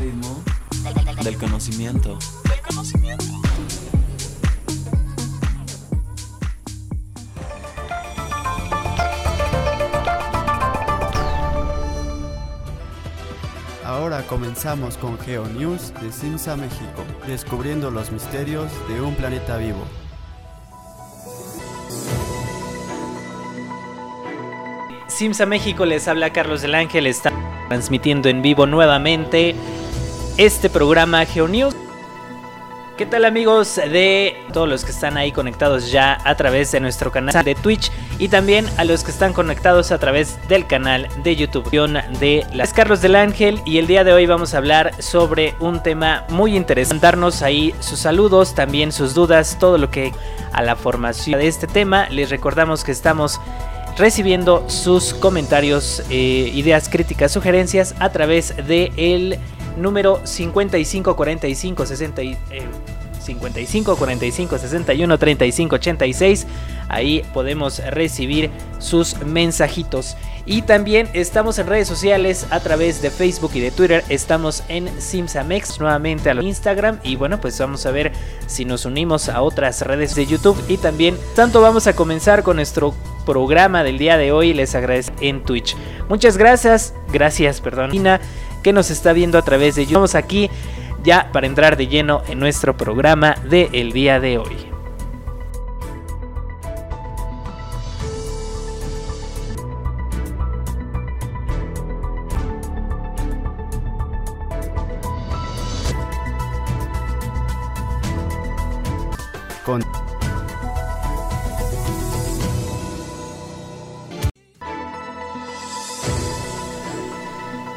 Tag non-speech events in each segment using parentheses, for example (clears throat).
ritmo del conocimiento. Del conocimiento. Ahora comenzamos con GeoNews de Simsa México, descubriendo los misterios de un planeta vivo. Simsa México les habla Carlos del Ángel, está transmitiendo en vivo nuevamente este programa GeoNews. ¿Qué tal amigos de todos los que están ahí conectados ya a través de nuestro canal de Twitch y también a los que están conectados a través del canal de YouTube de las Carlos del Ángel y el día de hoy vamos a hablar sobre un tema muy interesante, darnos ahí sus saludos, también sus dudas, todo lo que a la formación de este tema. Les recordamos que estamos recibiendo sus comentarios, eh, ideas, críticas, sugerencias a través de el número 55 45 60 55 45 61 35 86. Ahí podemos recibir sus mensajitos. Y también estamos en redes sociales a través de Facebook y de Twitter. Estamos en Simsamex nuevamente a Instagram. Y bueno, pues vamos a ver si nos unimos a otras redes de YouTube. Y también, tanto vamos a comenzar con nuestro programa del día de hoy. Les agradezco en Twitch. Muchas gracias. Gracias, perdón. Que nos está viendo a través de YouTube. Vamos aquí ya para entrar de lleno en nuestro programa del el día de hoy.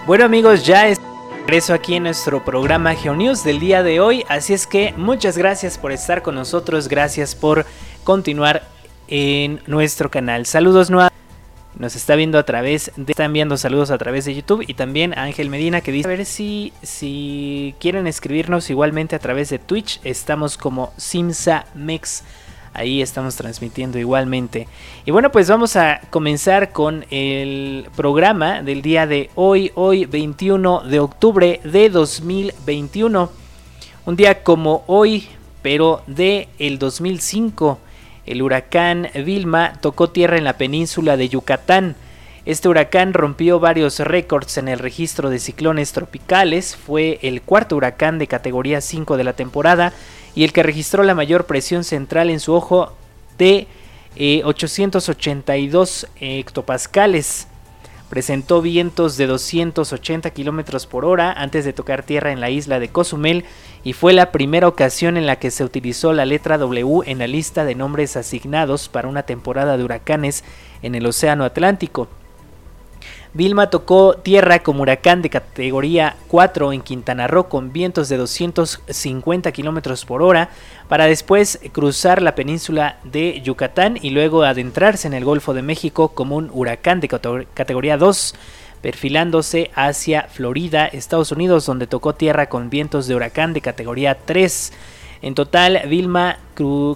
Bueno amigos, ya es regreso aquí en nuestro programa GeoNews del día de hoy, así es que muchas gracias por estar con nosotros, gracias por continuar en nuestro canal. Saludos nuevamente. Nos está viendo a través de, está enviando saludos a través de YouTube y también a Ángel Medina que dice a ver si si quieren escribirnos igualmente a través de Twitch, estamos como SimsaMex. Ahí estamos transmitiendo igualmente. Y bueno, pues vamos a comenzar con el programa del día de hoy, hoy 21 de octubre de 2021. Un día como hoy, pero de el 2005, el huracán Vilma tocó tierra en la península de Yucatán. Este huracán rompió varios récords en el registro de ciclones tropicales, fue el cuarto huracán de categoría 5 de la temporada y el que registró la mayor presión central en su ojo de 882 eh, hectopascales. Presentó vientos de 280 kilómetros por hora antes de tocar tierra en la isla de Cozumel y fue la primera ocasión en la que se utilizó la letra W en la lista de nombres asignados para una temporada de huracanes en el Océano Atlántico. Vilma tocó tierra como huracán de categoría 4 en Quintana Roo con vientos de 250 kilómetros por hora para después cruzar la península de Yucatán y luego adentrarse en el Golfo de México como un huracán de categoría 2 perfilándose hacia Florida, Estados Unidos, donde tocó tierra con vientos de huracán de categoría 3. En total, Vilma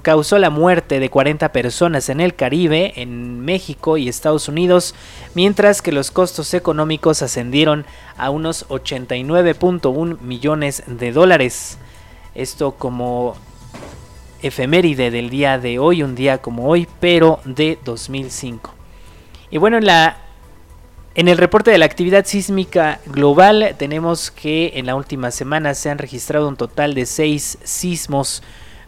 causó la muerte de 40 personas en el Caribe, en México y Estados Unidos, mientras que los costos económicos ascendieron a unos 89.1 millones de dólares. Esto como efeméride del día de hoy, un día como hoy, pero de 2005. Y bueno, en la en el reporte de la actividad sísmica global tenemos que en la última semana se han registrado un total de 6 sismos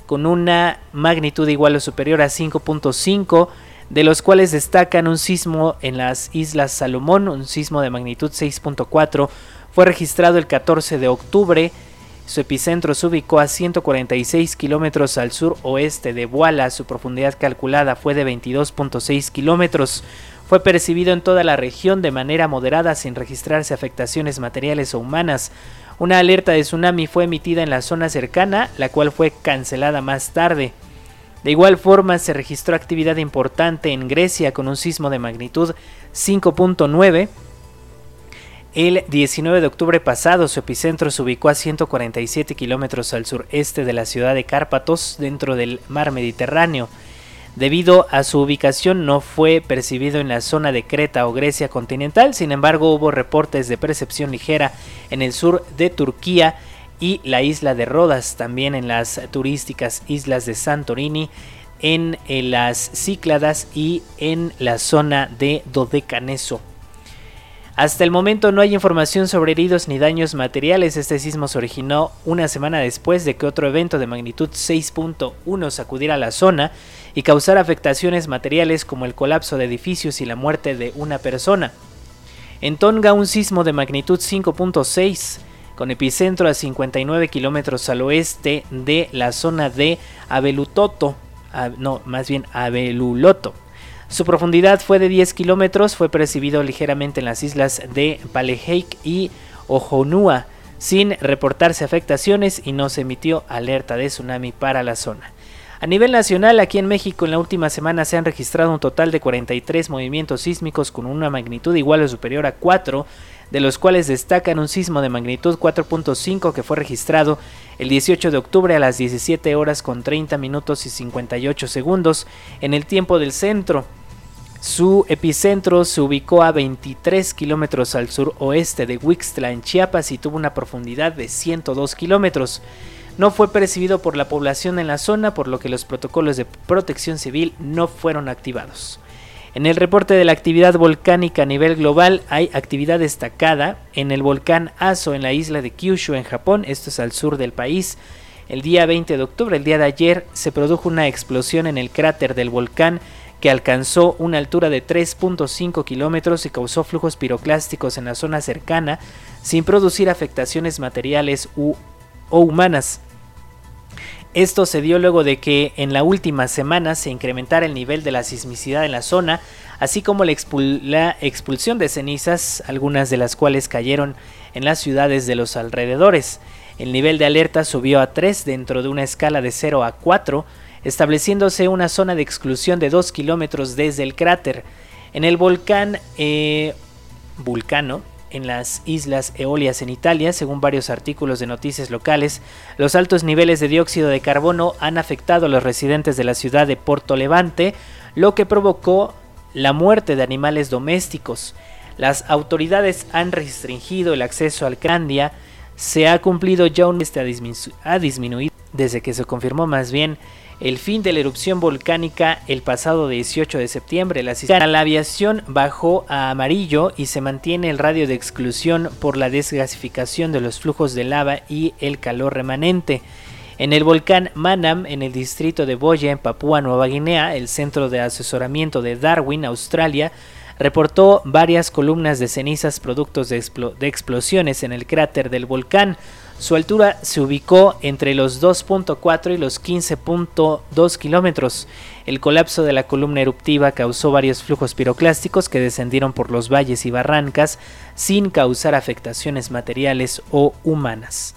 con una magnitud igual o superior a 5.5, de los cuales destacan un sismo en las Islas Salomón, un sismo de magnitud 6.4, fue registrado el 14 de octubre. Su epicentro se ubicó a 146 kilómetros al sur oeste de Boala, su profundidad calculada fue de 22.6 kilómetros. Fue percibido en toda la región de manera moderada sin registrarse afectaciones materiales o humanas. Una alerta de tsunami fue emitida en la zona cercana, la cual fue cancelada más tarde. De igual forma se registró actividad importante en Grecia con un sismo de magnitud 5.9. El 19 de octubre pasado su epicentro se ubicó a 147 kilómetros al sureste de la ciudad de Cárpatos, dentro del mar Mediterráneo. Debido a su ubicación no fue percibido en la zona de Creta o Grecia continental, sin embargo hubo reportes de percepción ligera en el sur de Turquía y la isla de Rodas, también en las turísticas islas de Santorini, en, las Cícladas y en la zona de Dodecaneso. Hasta el momento no hay información sobre heridos ni daños materiales. Este sismo se originó una semana después de que otro evento de magnitud 6.1 sacudiera la zona y causara afectaciones materiales como el colapso de edificios y la muerte de una persona. En Tonga un sismo de magnitud 5.6 con epicentro a 59 kilómetros al oeste de la zona de Abelutoto, no, más bien Abeluloto su profundidad fue de 10 kilómetros, fue percibido ligeramente en las islas de Paleheik y Ojonua, sin reportarse afectaciones y no se emitió alerta de tsunami para la zona. A nivel nacional, aquí en México en la última semana se han registrado un total de 43 movimientos sísmicos con una magnitud igual o superior a 4, de los cuales destacan un sismo de magnitud 4.5 que fue registrado el 18 de octubre a las 17 horas con 30 minutos y 58 segundos en el tiempo del centro. Su epicentro se ubicó a 23 kilómetros al suroeste de Huixtla, en Chiapas, y tuvo una profundidad de 102 kilómetros. No fue percibido por la población en la zona, por lo que los protocolos de protección civil no fueron activados. En el reporte de la actividad volcánica a nivel global hay actividad destacada en el volcán Aso en la isla de Kyushu en Japón, esto es al sur del país. El día 20 de octubre, el día de ayer, se produjo una explosión en el cráter del volcán que alcanzó una altura de 3.5 kilómetros y causó flujos piroclásticos en la zona cercana sin producir afectaciones materiales u, o humanas. Esto se dio luego de que en la última semana se incrementara el nivel de la sismicidad en la zona, así como la, expulsión de cenizas, algunas de las cuales cayeron en las ciudades de los alrededores. El nivel de alerta subió a 3 dentro de una escala de 0 a 4, estableciéndose una zona de exclusión de 2 kilómetros desde el cráter. En el volcán eh, Vulcano, en las islas Eolias en Italia, según varios artículos de noticias locales, los altos niveles de dióxido de carbono han afectado a los residentes de la ciudad de Porto Levante, lo que provocó la muerte de animales domésticos. Las autoridades han restringido el acceso al Candia, se ha cumplido ya un este ha disminuido desde que se confirmó más bien el fin de la erupción volcánica el pasado 18 de septiembre. La, la aviación bajó a amarillo y se mantiene el radio de exclusión por la desgasificación de los flujos de lava y el calor remanente. En el volcán Manam, en el distrito de Boya, en Papúa Nueva Guinea, el centro de asesoramiento de Darwin, Australia, reportó varias columnas de cenizas productos de, de explosiones en el cráter del volcán. Su altura se ubicó entre los 2.4 y los 15.2 kilómetros. El colapso de la columna eruptiva causó varios flujos piroclásticos que descendieron por los valles y barrancas sin causar afectaciones materiales o humanas.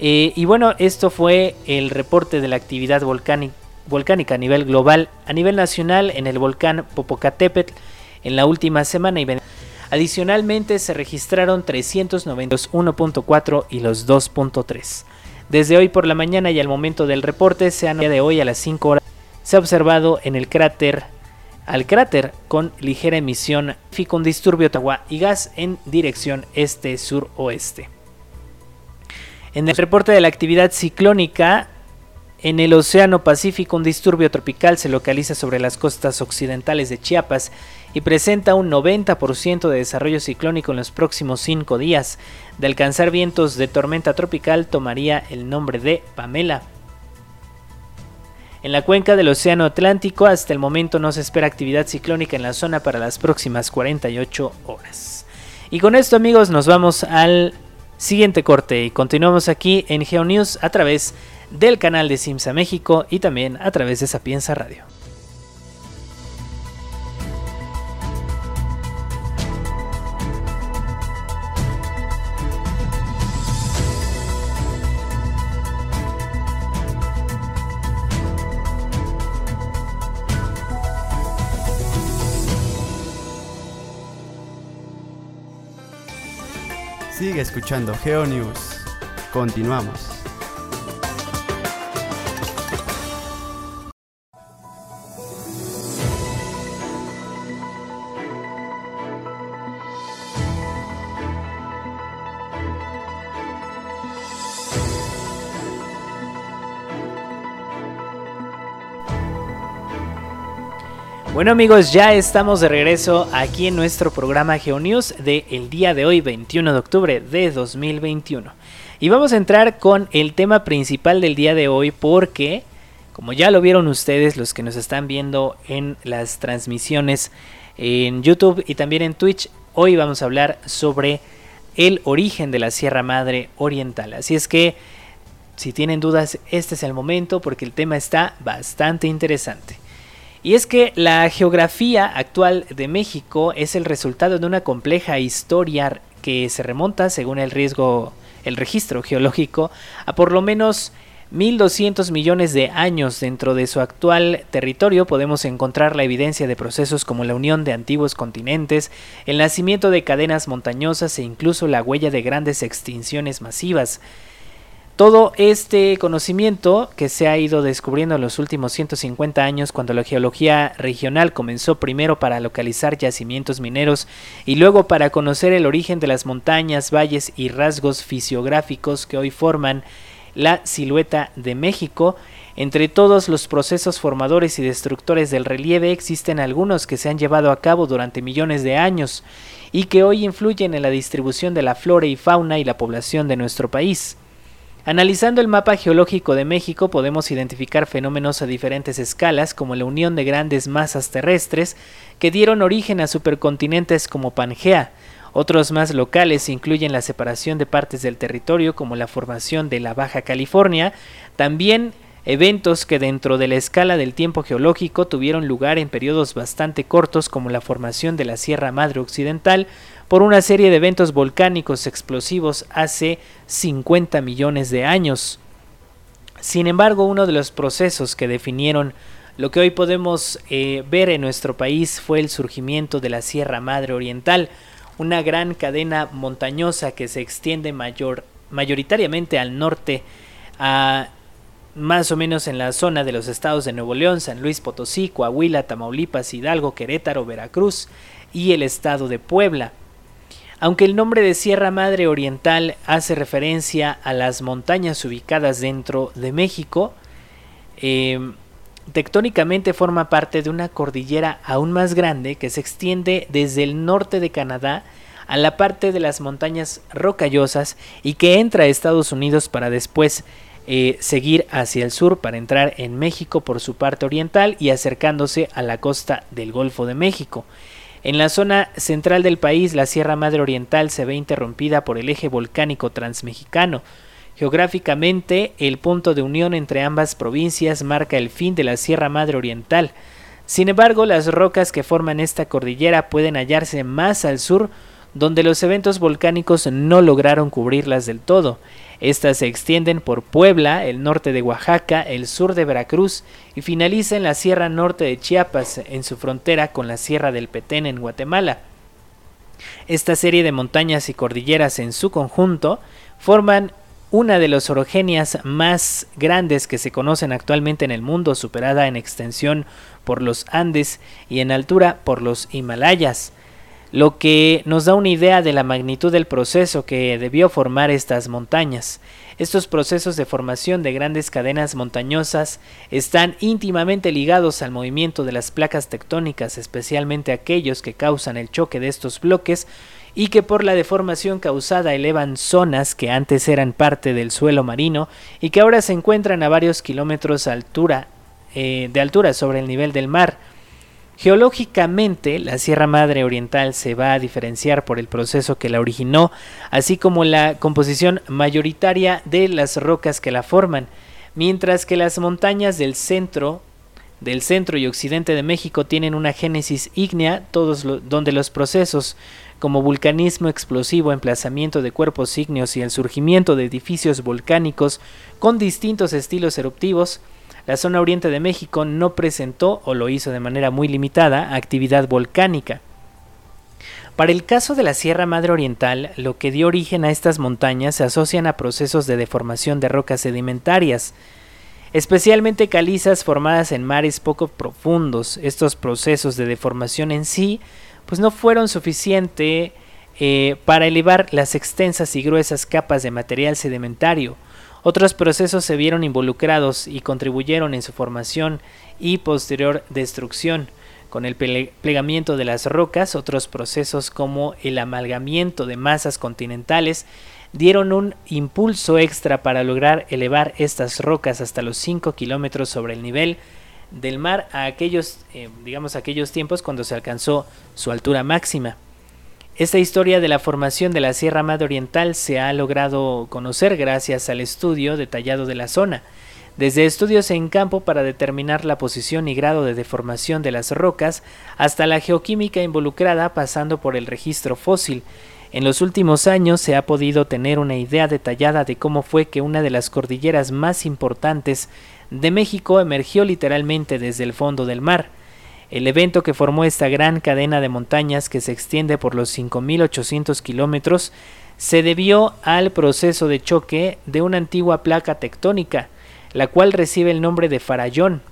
Eh, y bueno, esto fue el reporte de la actividad volcánica a nivel global, a nivel nacional en el volcán Popocatépetl en la última semana y Adicionalmente se registraron 391.4 y los 2.3. Desde hoy por la mañana y al momento del reporte, se han de hoy a las 5 horas, se ha observado en el cráter al cráter con ligera emisión con disturbio agua y gas en dirección este-suroeste. En el reporte de la actividad ciclónica, en el Océano Pacífico un disturbio tropical se localiza sobre las costas occidentales de Chiapas y presenta un 90% de desarrollo ciclónico en los próximos 5 días. De alcanzar vientos de tormenta tropical tomaría el nombre de Pamela. En la cuenca del Océano Atlántico hasta el momento no se espera actividad ciclónica en la zona para las próximas 48 horas. Y con esto amigos nos vamos al siguiente corte y continuamos aquí en GeoNews a través del canal de Simsa México y también a través de Sapienza Radio. Sigue escuchando GeoNews. Continuamos. Bueno amigos, ya estamos de regreso aquí en nuestro programa GeoNews de el día de hoy, 21 de octubre de 2021. Y vamos a entrar con el tema principal del día de hoy porque, como ya lo vieron ustedes, los que nos están viendo en las transmisiones en YouTube y también en Twitch, hoy vamos a hablar sobre el origen de la Sierra Madre Oriental. Así es que, si tienen dudas, este es el momento porque el tema está bastante interesante. Y es que la geografía actual de México es el resultado de una compleja historia que se remonta, según el riesgo, el registro geológico, a por lo menos 1.200 millones de años dentro de su actual territorio podemos encontrar la evidencia de procesos como la unión de antiguos continentes, el nacimiento de cadenas montañosas e incluso la huella de grandes extinciones masivas. Todo este conocimiento que se ha ido descubriendo en los últimos 150 años cuando la geología regional comenzó primero para localizar yacimientos mineros y luego para conocer el origen de las montañas, valles y rasgos fisiográficos que hoy forman la silueta de México, entre todos los procesos formadores y destructores del relieve existen algunos que se han llevado a cabo durante millones de años y que hoy influyen en la distribución de la flora y fauna y la población de nuestro país. Analizando el mapa geológico de México podemos identificar fenómenos a diferentes escalas como la unión de grandes masas terrestres que dieron origen a supercontinentes como Pangea. Otros más locales incluyen la separación de partes del territorio como la formación de la Baja California, también eventos que dentro de la escala del tiempo geológico tuvieron lugar en periodos bastante cortos como la formación de la Sierra Madre Occidental por una serie de eventos volcánicos explosivos hace 50 millones de años. Sin embargo, uno de los procesos que definieron lo que hoy podemos eh, ver en nuestro país fue el surgimiento de la Sierra Madre Oriental, una gran cadena montañosa que se extiende mayor, mayoritariamente al norte, a, más o menos en la zona de los estados de Nuevo León, San Luis Potosí, Coahuila, Tamaulipas, Hidalgo, Querétaro, Veracruz y el estado de Puebla. Aunque el nombre de Sierra Madre Oriental hace referencia a las montañas ubicadas dentro de México, em, tectónicamente forma parte de una cordillera aún más grande que se extiende desde el norte de Canadá a la parte de las montañas rocallosas y que entra a Estados Unidos para después eh, seguir hacia el sur para entrar en México por su parte oriental y acercándose a la costa del Golfo de México. En la zona central del país, la Sierra Madre Oriental se ve interrumpida por el eje volcánico transmexicano. Geográficamente, el punto de unión entre ambas provincias marca el fin de la Sierra Madre Oriental. Sin embargo, las rocas que forman esta cordillera pueden hallarse más al sur, donde los eventos volcánicos no lograron cubrirlas del todo. Estas se extienden por Puebla, el norte de Oaxaca, el sur de Veracruz y finaliza en la Sierra Norte de Chiapas, en su frontera con la Sierra del Petén en Guatemala. Esta serie de montañas y cordilleras en su conjunto forman una de las orogenias más grandes que se conocen actualmente en el mundo, superada en extensión por los Andes y en altura por los Himalayas lo que nos da una idea de la magnitud del proceso que debió formar estas montañas. Estos procesos de formación de grandes cadenas montañosas están íntimamente ligados al movimiento de las placas tectónicas, especialmente aquellos que causan el choque de estos bloques y que por la deformación causada elevan zonas que antes eran parte del suelo marino y que ahora se encuentran a varios kilómetros altura, eh, de altura sobre el nivel del mar. Geológicamente, la Sierra Madre Oriental se va a diferenciar por el proceso que la originó, así como la composición mayoritaria de las rocas que la forman, mientras que las montañas del centro del centro y occidente de México tienen una génesis ígnea, todos donde los procesos como vulcanismo explosivo, emplazamiento de cuerpos ígneos y el surgimiento de edificios volcánicos con distintos estilos eruptivos la zona oriente de México no presentó, o lo hizo de manera muy limitada, actividad volcánica. Para el caso de la Sierra Madre Oriental, lo que dio origen a estas montañas se asocian a procesos de deformación de rocas sedimentarias, especialmente calizas formadas en mares poco profundos. Estos procesos de deformación en sí, pues no fueron suficientes eh, para elevar las extensas y gruesas capas de material sedimentario, otros procesos se vieron involucrados y contribuyeron en su formación y posterior destrucción, Con el plegamiento de las rocas, otros procesos como el amalgamiento de masas continentales dieron un impulso extra para lograr elevar estas rocas hasta los 5 kilómetros sobre el nivel del mar a aquellos, eh, digamos, aquellos tiempos cuando se alcanzó su altura máxima. Esta historia de la formación de la Sierra Madre Oriental se ha logrado conocer gracias al estudio detallado de la zona, desde estudios en campo para determinar la posición y grado de deformación de las rocas, hasta la geoquímica involucrada pasando por el registro fósil. En los últimos años se ha podido tener una idea detallada de cómo fue que una de las cordilleras más importantes de México emergió literalmente desde el fondo del mar. El evento que formó esta gran cadena de montañas que se extiende por los 5.800 kilómetros se debió al proceso de choque de una antigua placa tectónica, la cual recibe el nombre de Farallón.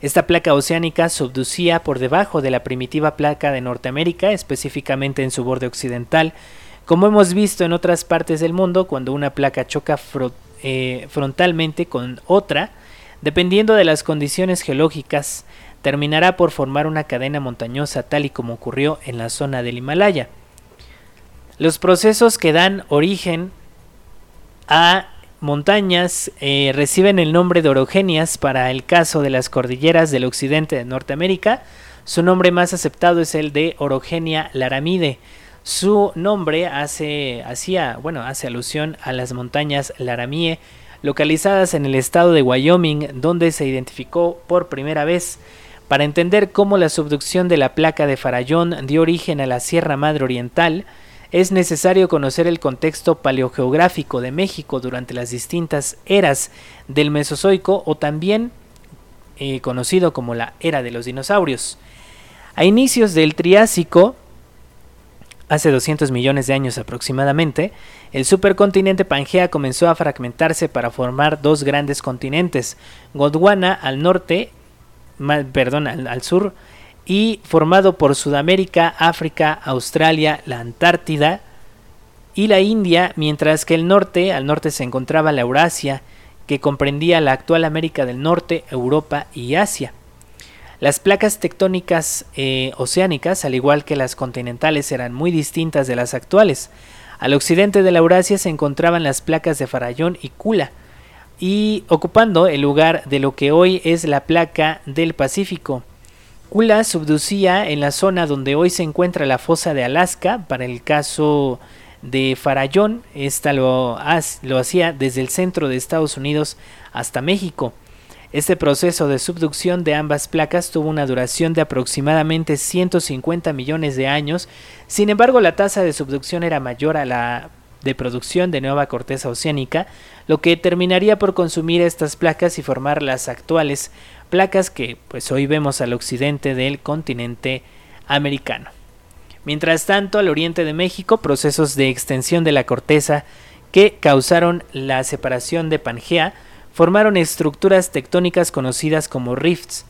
Esta placa oceánica subducía por debajo de la primitiva placa de Norteamérica, específicamente en su borde occidental, como hemos visto en otras partes del mundo cuando una placa choca eh, frontalmente con otra, dependiendo de las condiciones geológicas, terminará por formar una cadena montañosa tal y como ocurrió en la zona del Himalaya. Los procesos que dan origen a montañas eh, reciben el nombre de orogenias para el caso de las cordilleras del occidente de Norteamérica. Su nombre más aceptado es el de Orogenia laramide. Su nombre hace, hacía, bueno, hace alusión a las montañas Laramie, localizadas en el estado de Wyoming, donde se identificó por primera vez. Para entender cómo la subducción de la placa de Farallón dio origen a la Sierra Madre Oriental, es necesario conocer el contexto paleogeográfico de México durante las distintas eras del Mesozoico o también eh, conocido como la era de los dinosaurios. A inicios del Triásico, hace 200 millones de años aproximadamente, el supercontinente Pangea comenzó a fragmentarse para formar dos grandes continentes, Gondwana al norte perdón, al, sur, y formado por Sudamérica, África, Australia, la Antártida y la India, mientras que el norte, al norte se encontraba la Eurasia, que comprendía la actual América del Norte, Europa y Asia. Las placas tectónicas eh, oceánicas, al igual que las continentales, eran muy distintas de las actuales. Al occidente de la Eurasia se encontraban las placas de Farallón y Kula, y ocupando el lugar de lo que hoy es la placa del Pacífico. Kula subducía en la zona donde hoy se encuentra la fosa de Alaska, para el caso de Farallón, esta lo, lo hacía desde el centro de Estados Unidos hasta México. Este proceso de subducción de ambas placas tuvo una duración de aproximadamente 150 millones de años, sin embargo la tasa de subducción era mayor a la de producción de nueva corteza oceánica, lo que terminaría por consumir estas placas y formar las actuales placas que pues hoy vemos al occidente del continente americano. Mientras tanto, al oriente de México, procesos de extensión de la corteza que causaron la separación de Pangea formaron estructuras tectónicas conocidas como rifts.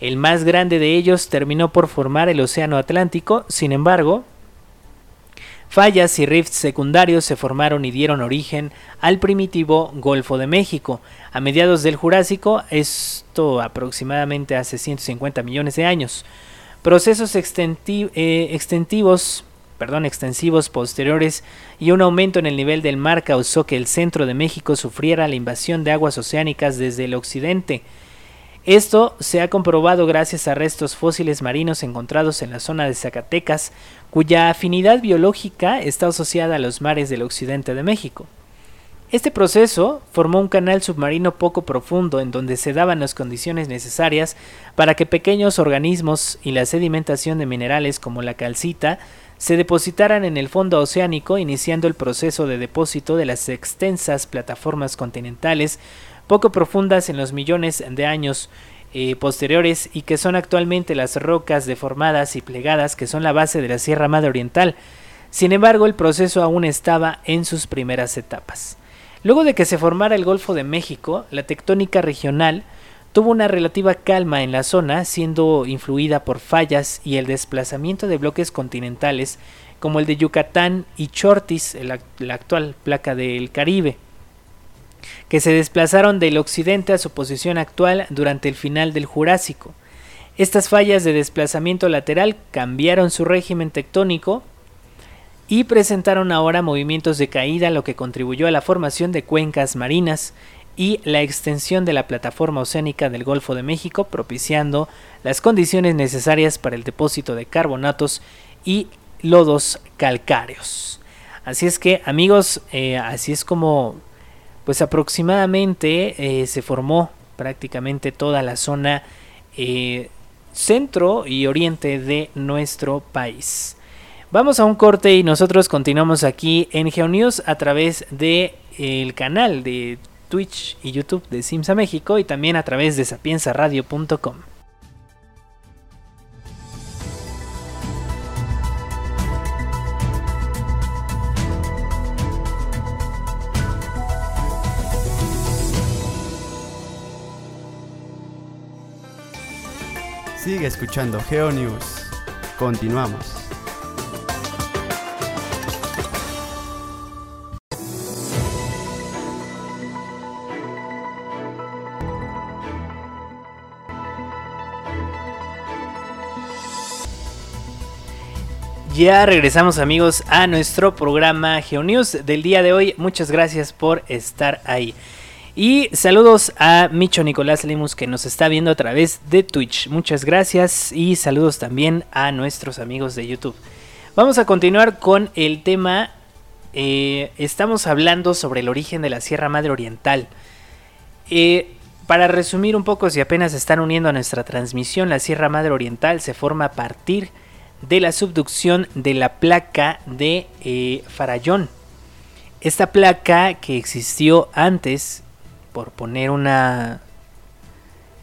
El más grande de ellos terminó por formar el Océano Atlántico, sin embargo, Fallas y rifts secundarios se formaron y dieron origen al primitivo Golfo de México. A mediados del Jurásico, esto aproximadamente hace 150 millones de años. Procesos eh, extensivos, perdón, extensivos posteriores y un aumento en el nivel del mar causó que el centro de México sufriera la invasión de aguas oceánicas desde el occidente. Esto se ha comprobado gracias a restos fósiles marinos encontrados en la zona de Zacatecas, cuya afinidad biológica está asociada a los mares del occidente de México. Este proceso formó un canal submarino poco profundo en donde se daban las condiciones necesarias para que pequeños organismos y la sedimentación de minerales como la calcita se depositaran en el fondo oceánico, iniciando el proceso de depósito de las extensas plataformas continentales poco profundas en los millones de años eh, posteriores y que son actualmente las rocas deformadas y plegadas que son la base de la Sierra Madre Oriental. Sin embargo, el proceso aún estaba en sus primeras etapas. Luego de que se formara el Golfo de México, la tectónica regional tuvo una relativa calma en la zona, siendo influida por fallas y el desplazamiento de bloques continentales como el de Yucatán y Chortis, la actual placa del Caribe que se desplazaron del occidente a su posición actual durante el final del Jurásico. Estas fallas de desplazamiento lateral cambiaron su régimen tectónico y presentaron ahora movimientos de caída, lo que contribuyó a la formación de cuencas marinas y la extensión de la plataforma oceánica del Golfo de México, propiciando las condiciones necesarias para el depósito de carbonatos y lodos calcáreos. Así es que, amigos, eh, así es como, pues aproximadamente eh, se formó prácticamente toda la zona eh, centro y oriente de nuestro país. Vamos a un corte y nosotros continuamos aquí en GeoNews a través de el canal de Twitch y YouTube de Simsa México y también a través de sapiensaradio.com. Sigue escuchando GeoNews. Continuamos. Ya regresamos amigos a nuestro programa GeoNews del día de hoy. Muchas gracias por estar ahí. Y saludos a Micho Nicolás Lemus que nos está viendo a través de Twitch. Muchas gracias y saludos también a nuestros amigos de YouTube. Vamos a continuar con el tema. Eh, estamos hablando sobre el origen de la Sierra Madre Oriental. Eh, para resumir un poco, si apenas están uniendo a nuestra transmisión, la Sierra Madre Oriental se forma a partir de la subducción de la placa de eh, Farallón. Esta placa que existió antes, por poner una...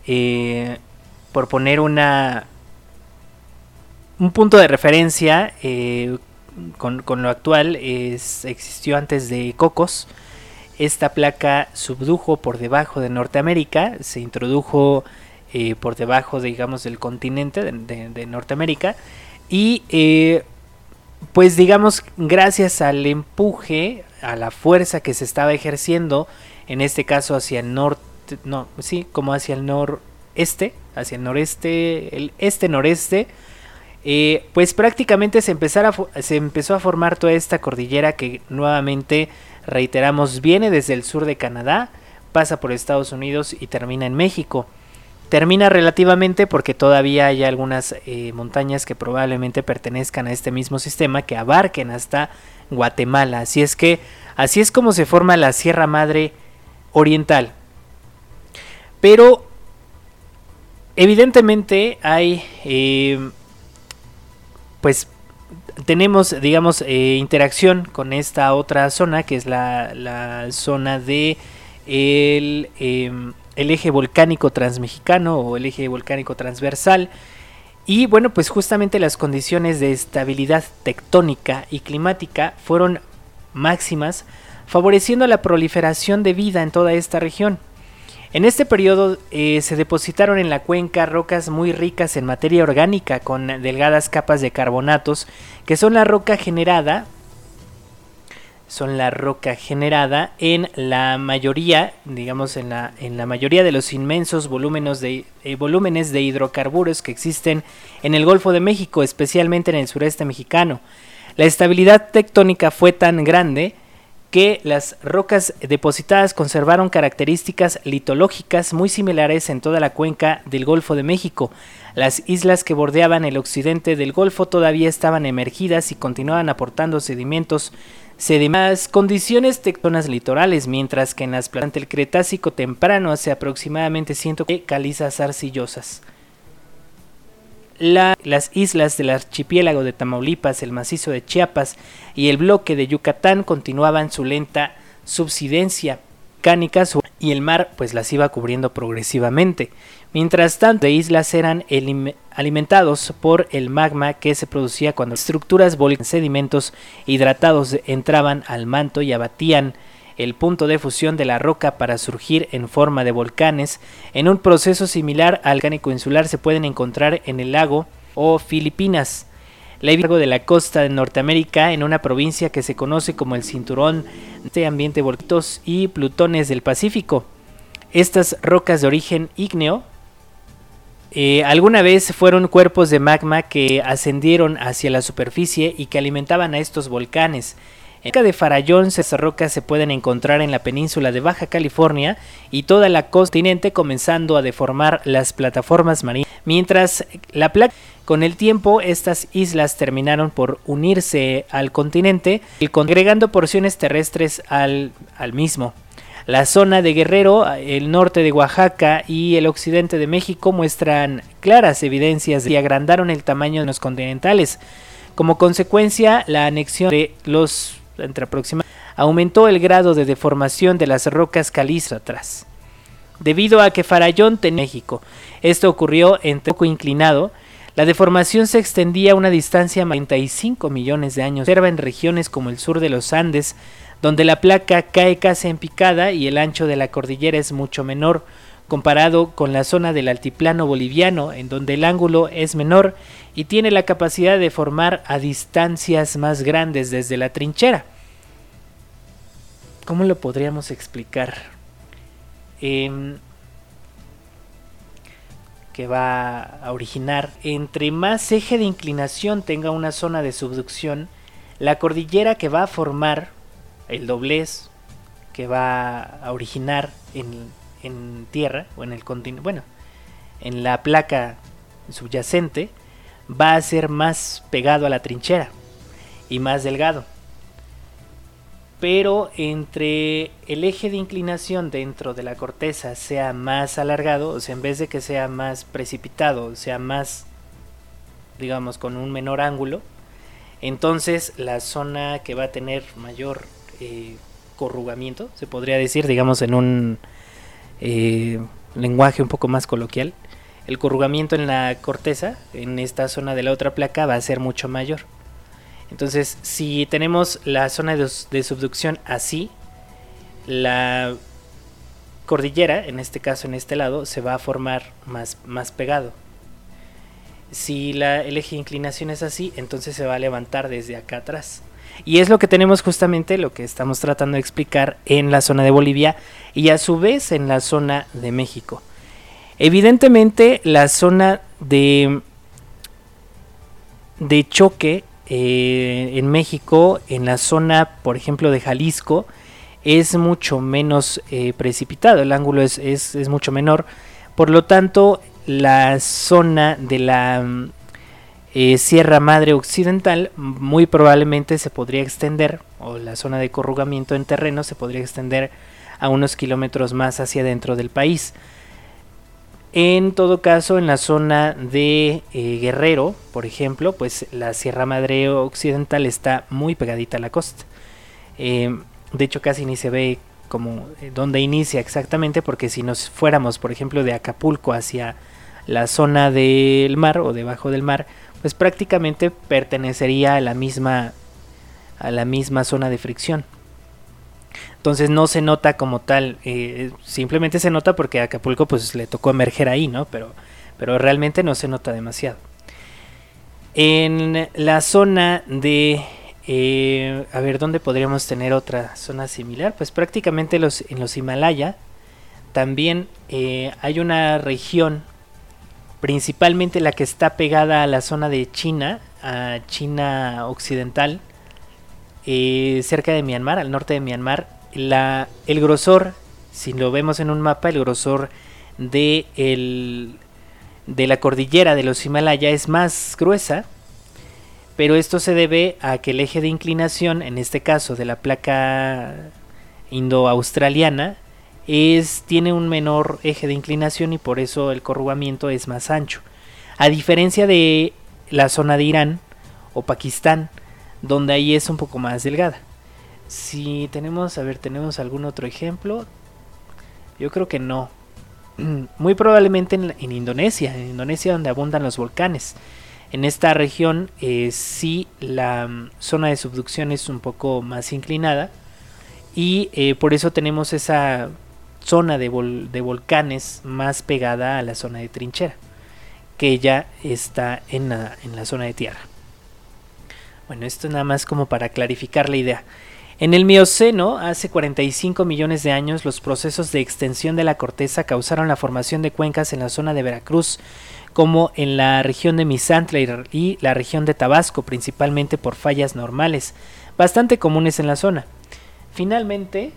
Eh, por poner una... Un punto de referencia eh, con, lo actual es, existió antes de Cocos. Esta placa subdujo por debajo de Norteamérica, se introdujo por debajo, digamos, del continente de Norteamérica y eh, pues digamos, gracias al empuje, a la fuerza que se estaba ejerciendo, en este caso hacia el norte, no, sí, como hacia el noreste, hacia el noreste, el este-noreste, eh, pues prácticamente se, se empezó a formar toda esta cordillera que nuevamente, reiteramos, viene desde el sur de Canadá, pasa por Estados Unidos y termina en México. Termina relativamente porque todavía hay algunas eh, montañas que probablemente pertenezcan a este mismo sistema que abarquen hasta Guatemala. Así es que así es como se forma la Sierra Madre Oriental. Pero evidentemente hay eh, pues tenemos digamos eh, interacción con esta otra zona que es la, la zona de el em, el eje volcánico transmexicano o el eje volcánico transversal. Y bueno, pues justamente las condiciones de estabilidad tectónica y climática fueron máximas, favoreciendo la proliferación de vida en toda esta región. En este periodo eh, se depositaron en la cuenca rocas muy ricas en materia orgánica con delgadas capas de carbonatos, que son la roca generada son la roca generada en la mayoría, digamos en la, en la mayoría de los inmensos volúmenes de, eh, volúmenes de hidrocarburos que existen en el Golfo de México, especialmente en el sureste mexicano. La estabilidad tectónica fue tan grande que las rocas depositadas conservaron características litológicas muy similares en toda la cuenca del Golfo de México. Las islas que bordeaban el occidente del Golfo todavía estaban emergidas y continuaban aportando sedimentos sedimentos, condiciones tectonas litorales, mientras que en las plantas del Cretácico temprano hace aproximadamente 100 de calizas arcillosas. Las islas del archipiélago de Tamaulipas, el macizo de Chiapas y el bloque de Yucatán continuaban su lenta subsidencia cánica y el mar pues las iba cubriendo progresivamente. Mientras tanto, las islas eran alimentados por el magma que se producía cuando estructuras volcánicas sedimentos hidratados entraban al manto y abatían el punto de fusión de la roca para surgir en forma de volcanes. En un proceso similar al volcánico insular se pueden encontrar en el lago o Filipinas, largo de la costa de Norteamérica en una provincia que se conoce como el cinturón de ambiente y plutones del Pacífico. Estas rocas de origen ígneo Eh, alguna vez fueron cuerpos de magma que ascendieron hacia la superficie y que alimentaban a estos volcanes. En de Farallón, esas rocas se pueden encontrar en la península de Baja California y toda la continente comenzando a deformar las plataformas marinas. Mientras la placa con el tiempo, estas islas terminaron por unirse al continente, agregando porciones terrestres al, al, mismo. La zona de Guerrero, el norte de Oaxaca y el occidente de México muestran claras evidencias de agrandaron el tamaño de los continentales. Como consecuencia, la anexión de los entre aproximadamente, aumentó el grado de deformación de las rocas calizas atrás. Debido a que Farallón tenía México, esto ocurrió en poco inclinado, la deformación se extendía a una distancia de 45 millones de años. Observa en regiones como el sur de los Andes, donde la placa cae casi en picada y el ancho de la cordillera es mucho menor, comparado con la zona del altiplano boliviano, en donde el ángulo es menor y tiene la capacidad de formar a distancias más grandes desde la trinchera. ¿Cómo lo podríamos explicar? Eh, que va a originar, entre más eje de inclinación tenga una zona de subducción, la cordillera que va a formar el doblez que va a originar en, en tierra o en el continente, bueno, en la placa subyacente, va a ser más pegado a la trinchera y más delgado. Pero entre el eje de inclinación dentro de la corteza sea más alargado, o sea, en vez de que sea más precipitado, sea más, digamos, con un menor ángulo, entonces la zona que va a tener mayor eh, corrugamiento, se podría decir, digamos, en un eh, lenguaje un poco más coloquial, el corrugamiento en la corteza, en esta zona de la otra placa, va a ser mucho mayor. Entonces, si tenemos la zona de, subducción así, la cordillera, en este caso en este lado, se va a formar más, más pegado. Si la, el eje de inclinación es así, entonces se va a levantar desde acá atrás. Y es lo que tenemos justamente, lo que estamos tratando de explicar en la zona de Bolivia y a su vez en la zona de México. Evidentemente la zona de, de choque eh, en México, en la zona, por ejemplo, de Jalisco, es mucho menos eh, precipitado, el ángulo es, es, es, mucho menor. Por lo tanto, la zona de la eh, Sierra Madre Occidental muy probablemente se podría extender, o la zona de corrugamiento en terreno se podría extender a unos kilómetros más hacia adentro del país. En todo caso, en la zona de eh, Guerrero, por ejemplo, pues la Sierra Madre Occidental está muy pegadita a la costa. Eh, de hecho, casi ni se ve como eh, dónde inicia exactamente, porque si nos fuéramos, por ejemplo, de Acapulco hacia la zona del mar o debajo del mar, pues prácticamente pertenecería a la misma a la misma zona de fricción. Entonces no se nota como tal, eh, simplemente se nota porque a Acapulco pues le tocó emerger ahí, ¿no? Pero, pero realmente no se nota demasiado. En la zona de... Eh, a ver, ¿dónde podríamos tener otra zona similar? Pues prácticamente los, en los Himalaya también eh, hay una región, principalmente la que está pegada a la zona de China, a China occidental, cerca de Myanmar, al norte de Myanmar, el grosor, si lo vemos en un mapa, el grosor de, de la cordillera de los Himalaya es más gruesa, pero esto se debe a que el eje de inclinación, en este caso de la placa indo-australiana, es, tiene un menor eje de inclinación y por eso el corrugamiento es más ancho. A diferencia de la zona de Irán o Pakistán, donde ahí es un poco más delgada. Si tenemos, a ver, tenemos algún otro ejemplo. Yo creo que no. (clears throat) Muy probablemente en, Indonesia, en Indonesia donde abundan los volcanes. En esta región eh, sí la mm, zona de subducción es un poco más inclinada y eh, por eso tenemos esa zona de, vol de, volcanes más pegada a la zona de trinchera, que ya está en la, en la zona de tierra. Bueno, esto nada más como para clarificar la idea. En el Mioceno, hace 45 millones de años, los procesos de extensión de la corteza causaron la formación de cuencas en la zona de Veracruz, como en la región de Misantla y la región de Tabasco, principalmente por fallas normales, bastante comunes en la zona. Finalmente,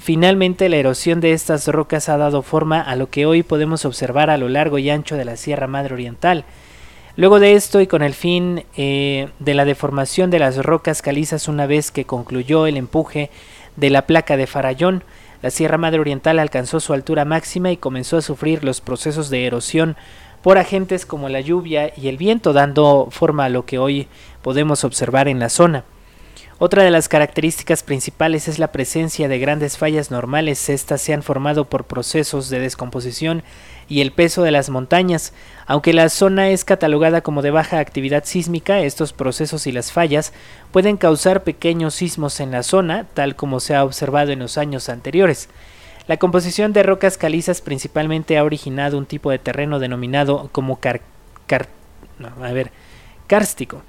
finalmente la erosión de estas rocas ha dado forma a lo que hoy podemos observar a lo largo y ancho de la Sierra Madre Oriental. Luego de esto y con el fin eh, de la deformación de las rocas calizas una vez que concluyó el empuje de la placa de Farallón, la Sierra Madre Oriental alcanzó su altura máxima y comenzó a sufrir los procesos de erosión por agentes como la lluvia y el viento, dando forma a lo que hoy podemos observar en la zona. Otra de las características principales es la presencia de grandes fallas normales. Estas se han formado por procesos de descomposición y el peso de las montañas. Aunque la zona es catalogada como de baja actividad sísmica, estos procesos y las fallas pueden causar pequeños sismos en la zona, tal como se ha observado en los años anteriores. La composición de rocas calizas principalmente ha originado un tipo de terreno denominado como car, kárstico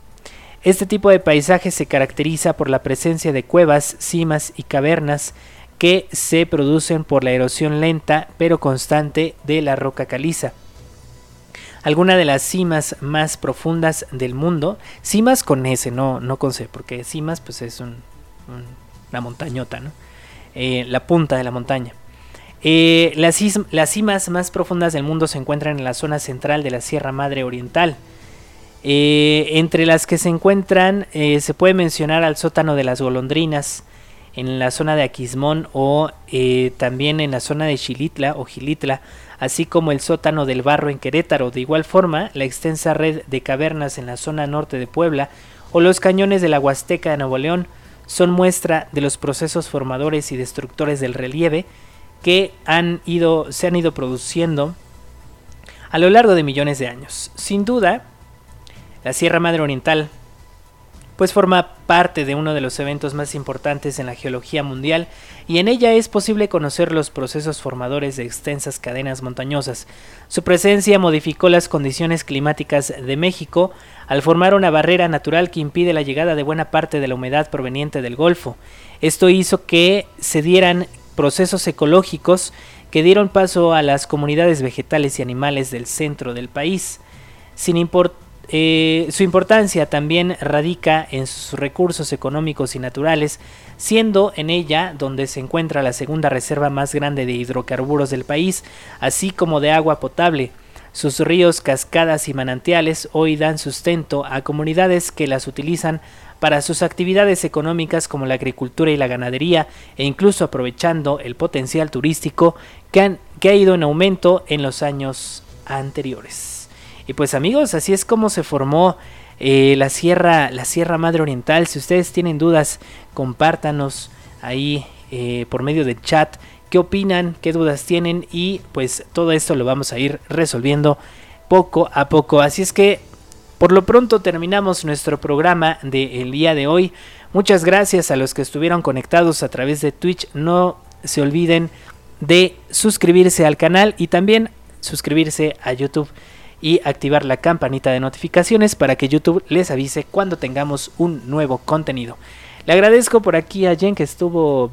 este tipo de paisaje se caracteriza por la presencia de cuevas, cimas y cavernas que se producen por la erosión lenta pero constante de la roca caliza. Algunas de las cimas más profundas del mundo, cimas con S, no, no con C, porque cimas pues es un, una montañota, ¿no? Eh, la punta de la montaña. Eh, las cimas más profundas del mundo se encuentran en la zona central de la Sierra Madre Oriental, eh, entre las que se encuentran eh, se puede mencionar al sótano de las golondrinas en la zona de Aquismón o eh, también en la zona de Chilitla o Gilitla, así como el sótano del barro en Querétaro. De igual forma, la extensa red de cavernas en la zona norte de Puebla o los cañones de la Huasteca de Nuevo León son muestra de los procesos formadores y destructores del relieve que han ido, se han ido produciendo a lo largo de millones de años. Sin duda, la Sierra Madre Oriental, pues forma parte de uno de los eventos más importantes en la geología mundial y en ella es posible conocer los procesos formadores de extensas cadenas montañosas. Su presencia modificó las condiciones climáticas de México al formar una barrera natural que impide la llegada de buena parte de la humedad proveniente del Golfo. Esto hizo que se dieran procesos ecológicos que dieron paso a las comunidades vegetales y animales del centro del país. Sin importar eh, su importancia también radica en sus recursos económicos y naturales, siendo en ella donde se encuentra la segunda reserva más grande de hidrocarburos del país, así como de agua potable. Sus ríos, cascadas y manantiales hoy dan sustento a comunidades que las utilizan para sus actividades económicas como la agricultura y la ganadería e incluso aprovechando el potencial turístico que, que ha ido en aumento en los años anteriores. Y pues amigos, así es como se formó eh, la Sierra, la Sierra Madre Oriental. Si ustedes tienen dudas, compártanos ahí eh, por medio del chat qué opinan, qué dudas tienen y pues todo esto lo vamos a ir resolviendo poco a poco. Así es que por lo pronto terminamos nuestro programa del día de hoy. Muchas gracias a los que estuvieron conectados a través de Twitch. No se olviden de suscribirse al canal y también suscribirse a YouTube y activar la campanita de notificaciones para que YouTube les avise cuando tengamos un nuevo contenido. Le agradezco por aquí a Jen que estuvo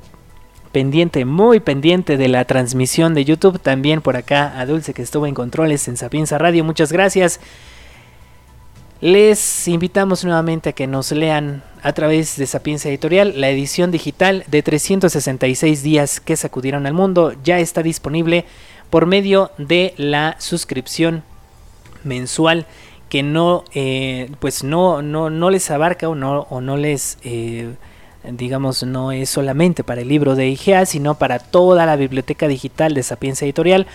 pendiente, muy pendiente de la transmisión de YouTube. También por acá a Dulce que estuvo en controles en Sapienza Radio. Muchas gracias. Les invitamos nuevamente a que nos lean a través de Sapienza Editorial la edición digital de 366 días que sacudieron al mundo. Ya está disponible por medio de la suscripción mensual que no eh, pues no, no, no les abarca o no, o no les eh, digamos no es solamente para el libro de IGA sino para toda la biblioteca digital de Sapiencia Editorial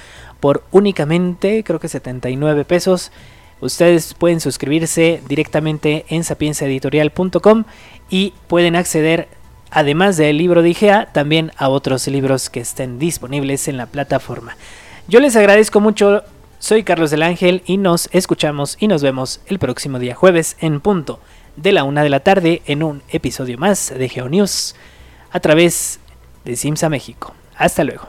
por únicamente creo que 79 pesos. Ustedes pueden suscribirse directamente en sapienciaeditorial.com y pueden acceder además del libro de IGA también a otros libros que estén disponibles en la plataforma. Yo les agradezco mucho soy Carlos del Ángel y nos escuchamos y nos vemos el próximo día jueves en punto de la una de la tarde en un episodio más de GeoNews a través de Simsa México. Hasta luego.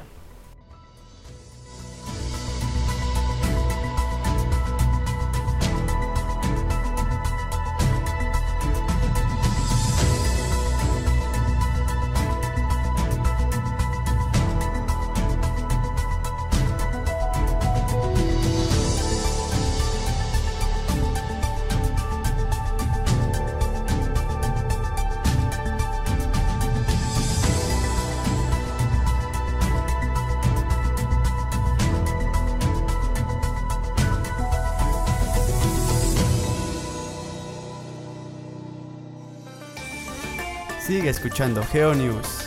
Escuchando GeoNews.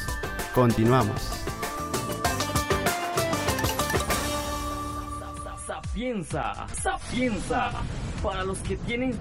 Continuamos. Sapienza, sapienza, para los que tienen